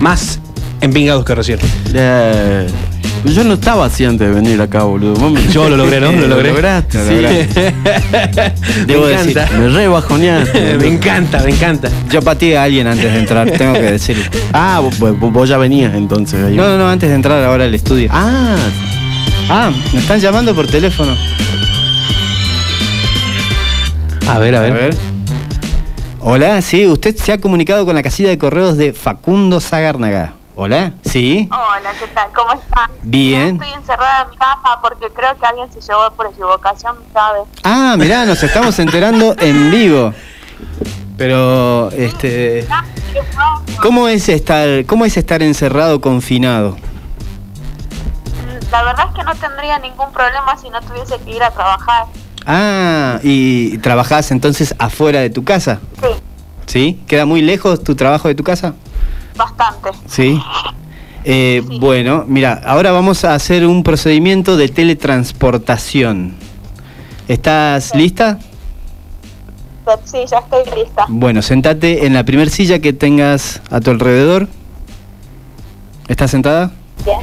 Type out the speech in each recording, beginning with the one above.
más empingados que recién. Eh, yo no estaba así antes de venir acá, boludo. Me- Yo lo logré, ¿no? Lo logré. lograste, Sí. lograste. Debo me decir. Me re bajoneaste. me encanta, me encanta. Yo pateé a alguien antes de entrar, tengo que decirlo. Ah, vos, ya venías entonces. ahí. No, no, no, antes de entrar ahora al estudio. Ah, Ah, me están llamando por teléfono. A ver, a ver. Hola, sí, usted se ha comunicado con la casilla de correos de Facundo Zagárnaga. Hola, sí. Hola, ¿qué tal? ¿Cómo están? Bien. Estoy encerrada en mi casa porque creo que alguien se llevó por equivocación mi llave. Ah, mirá, nos estamos enterando en vivo. Pero, este. ¿cómo es estar, cómo es estar encerrado, confinado? La verdad es que no tendría ningún problema si no tuviese que ir a trabajar. Ah, y trabajás entonces afuera de tu casa, Sí, ¿sí? ¿Queda muy lejos tu trabajo de tu casa? bastante. Sí. Eh, Sí. Bueno, mira, ahora vamos a hacer un procedimiento de teletransportación. ¿Estás lista? Sí, ya estoy lista. Bueno, sentate en la primer silla que tengas a tu alrededor. ¿Estás sentada? Bien.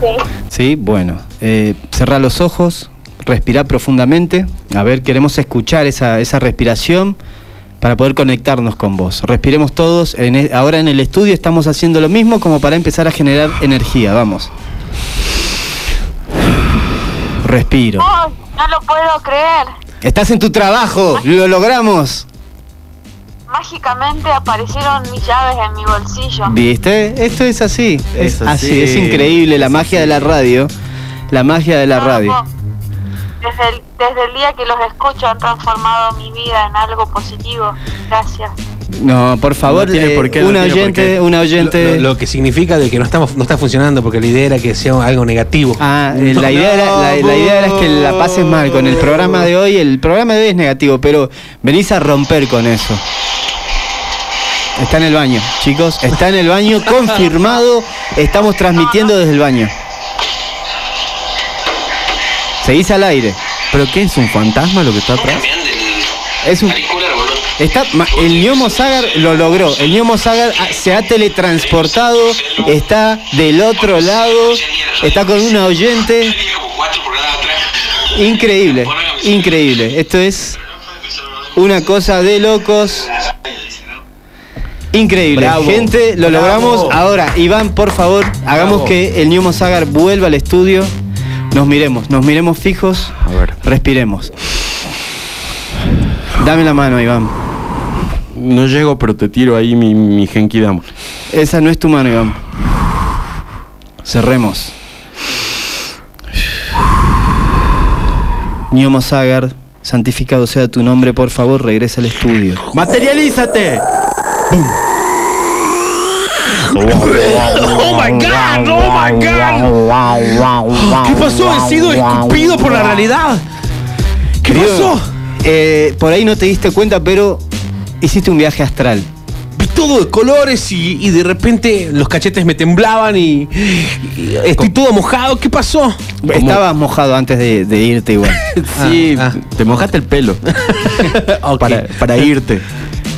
Sí. Sí, bueno. Eh, cerrá los ojos, respirá profundamente. A ver, queremos escuchar esa, esa respiración para poder conectarnos con vos. Respiremos todos. En e- ahora en el estudio estamos haciendo lo mismo como para empezar a generar energía. Vamos. Respiro. No lo puedo creer. Estás en tu trabajo. Lo logramos. Mágicamente aparecieron mis llaves en mi bolsillo. ¿Viste? Esto es así. Es, Es así. así. Es increíble la Es magia así. de la radio. La magia de la No radio. Desde el, desde el día que los escucho han transformado mi vida en algo positivo. Gracias. No, por favor, No tiene por qué, no una tiene por oyente, qué. una oyente. Lo, lo que significa de que no, estamos, no está funcionando porque la idea era que sea algo negativo. Ah, eh, la, idea era, la, la idea era que la pases mal con el programa de hoy. El programa de hoy es negativo, pero venís a romper con eso. Está en el baño, chicos. Está en el baño, confirmado. Estamos transmitiendo desde el baño. Seguís al aire. ¿pero qué es un fantasma lo que está atrás? Es un. Está, el Ñomo Sagar lo logró. El Ñomo Sagar se ha teletransportado. Está del otro lado. Está con una oyente. Increíble, increíble. Esto es una cosa de locos. Increíble. Bravo, Gente, lo bravo. logramos. Ahora, Iván, por favor, hagamos Bravo. que el Ñomo Sagar vuelva al estudio. Nos miremos, nos miremos fijos. A ver. Respiremos. Dame la mano, Iván. No llego, pero te tiro ahí mi, mi Genki Dama. Esa no es tu mano, Iván. Cerremos. Ñomo Sagar, santificado sea tu nombre, por favor, regresa al estudio. ¡Materialízate! ¡Oh my god! ¡Oh my god! ¿Qué pasó? He sido escupido por la realidad. ¿Qué pasó? eh, por ahí no te diste cuenta, pero hiciste un viaje astral. Vi todo de colores y, y de repente los cachetes me temblaban y, y estoy todo mojado. ¿Qué pasó? Estabas mojado antes de, de irte igual. Sí, Ah, te mojaste el pelo. para, para irte.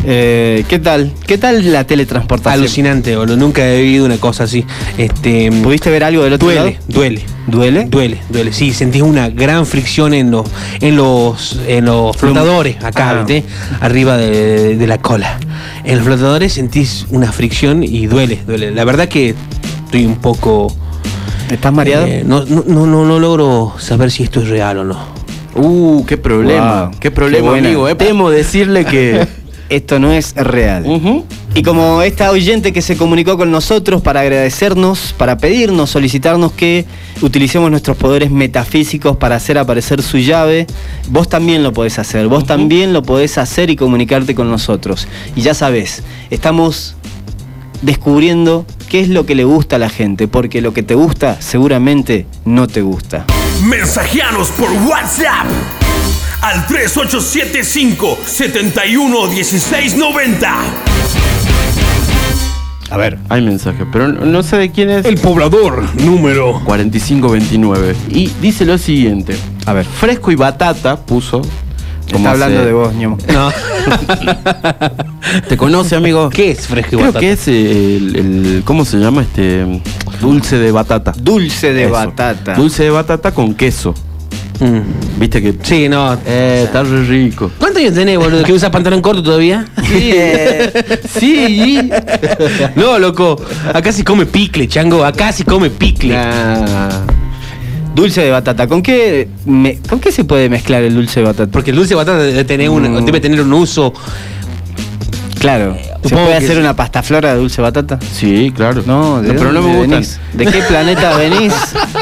Eh, ¿Qué tal? ¿Qué tal la teletransportación? Alucinante, boludo. Nunca he vivido una cosa así. Este, ¿Pudiste ver algo del otro duele, lado? duele. ¿Duele? Duele, duele. Sí, sentís una gran fricción en los, en los, en los flotadores acá, Ah. ¿viste? Arriba de, de la cola. En los flotadores sentís una fricción y duele, duele. La verdad que estoy un poco. ¿Estás mareado? eh, no, no, no, no, no logro saber si esto es real o no. Uh, qué problema. Wow, qué problema, amigo. eh. Temo decirle que. Esto no es real. Y como esta oyente que se comunicó con nosotros para agradecernos, para pedirnos, solicitarnos que utilicemos nuestros poderes metafísicos para hacer aparecer su llave, vos también lo podés hacer, vos también lo podés hacer y comunicarte con nosotros. Y ya sabés, estamos descubriendo qué es lo que le gusta a la gente, porque lo que te gusta seguramente no te gusta. Mensajeanos por WhatsApp al 3875 71 1690. A ver. Hay mensaje, pero no, sé de quién es. El poblador número. 4529. Y dice lo siguiente. A ver. Fresco y batata puso. ¿Cómo Está hablando hace- de vos, ñomo. No. ¿Te conoce, amigo? ¿Qué es fresco y Creo batata? que es el, el- ¿Cómo se llama este? Dulce de batata. Dulce de Eso. batata. Dulce de batata con queso. Mm. Viste que. Sí, no. Eh, está re rico. ¿Cuántos años tenés, boludo? ¿Que usas pantalón corto todavía? Sí, Sí. No, loco. Acá se come picle, chango. Acá se come picle. Nah. dulce de batata. ¿Con qué, me- ¿Con qué se puede mezclar el dulce de batata? Porque el dulce de batata debe tener un, Mm. debe tener un uso. Claro. ¿Se Supongo puede hacer sí. una pasta flora de dulce batata? Sí, claro. No, ¿de pero no me gustan. venís? ¿De qué planeta venís?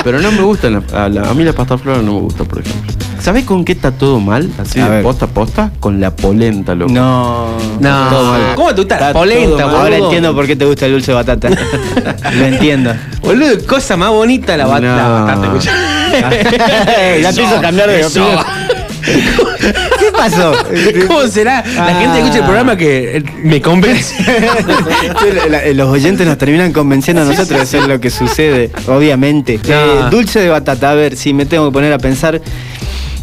Pero no me gustan. la- a, la- a mí la pasta flora no me gusta, por ejemplo. ¿Sabés con qué está todo mal? Así A de ver. posta a posta. Con la polenta, loco. No. No. todo mal. ¿Cómo te gusta la polenta, boludo? Ahora entiendo por qué te gusta el dulce de batata. Lo entiendo. Boludo, cosa más bonita la, bat- No. la batata. te hizo cambiar de opinión. ¿Qué pasó? ¿Cómo será? La gente que escucha el programa que eh, me convence. La- Los oyentes nos terminan convenciendo a nosotros, eso es lo que sucede, obviamente. No. Eh, dulce de batata, a ver, si me tengo que poner a pensar,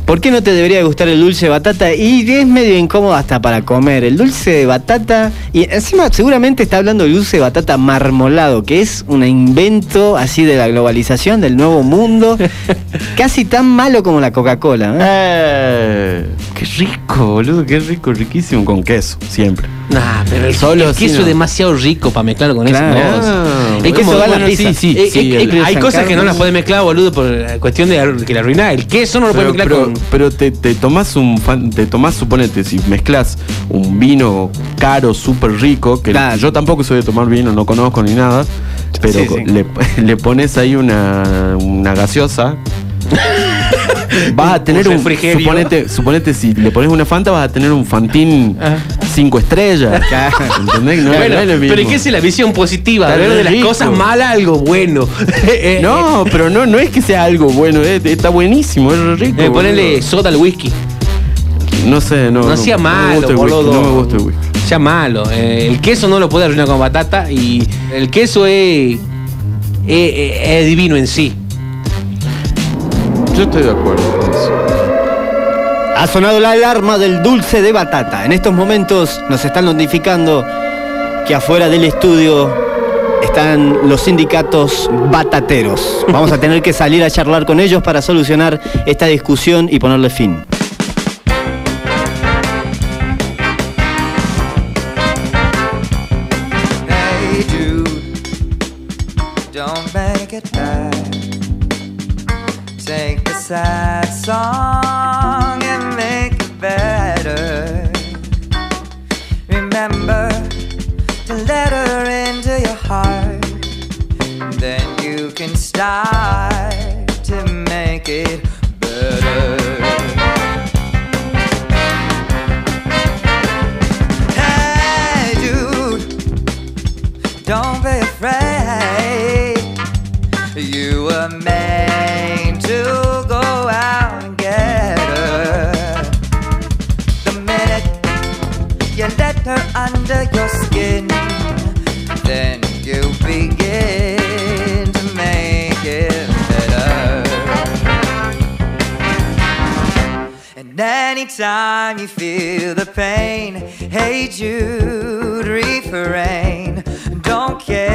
¿por qué no te debería gustar el dulce de batata? Y es medio incómodo hasta para comer. El dulce de batata, y encima seguramente está hablando del dulce de batata marmolado, que es un invento así de la globalización, del nuevo mundo, casi tan malo como la Coca-Cola. ¿eh? Eh, qué rico, boludo. Qué rico, riquísimo. Con queso, siempre. Nah, pero el, Solo el queso no. es demasiado rico para mezclarlo con Claro. eso. Es como, eso la pizza. sí, sí, Eh, sí, eh, el- eh, hay cosas que no las puedes mezclar, boludo, por la cuestión de que la arruiná. El queso no lo puedes Pero, mezclar pero, con. pero te, te tomás un fan- te tomás, suponete, si mezclas un vino caro, súper rico, que Claro. yo tampoco soy de tomar vino, no conozco ni nada, pero Sí, sí. Le, le pones ahí una, una gaseosa. Vas a tener Un un. Suponete, suponete, si le pones una Fanta, vas a tener un Fantín Ah. Cinco estrellas. ¿Entendés? No, bueno, no es lo pero mismo. ¿qué es la visión positiva? Ver de las rico. cosas malas algo bueno. Eh, No, pero no, no es que sea algo bueno, eh, está buenísimo, es rico. eh, ponele soda al whisky. No sé, no. No, sea me malo, gusta el whisky, boludo. No me gusta el whisky. Sea malo. Eh, el queso no lo puede arruinar con batata y el queso es, es, es- es divino en sí. Yo estoy de acuerdo con eso. Ha sonado la alarma del dulce de batata. En estos momentos nos están notificando que afuera del estudio están los sindicatos batateros. Vamos a tener que salir a charlar con ellos para solucionar esta discusión y ponerle fin. Hey Jude, don't make it can start to make it anytime you feel the pain, hey Jude, refrain. Don't carry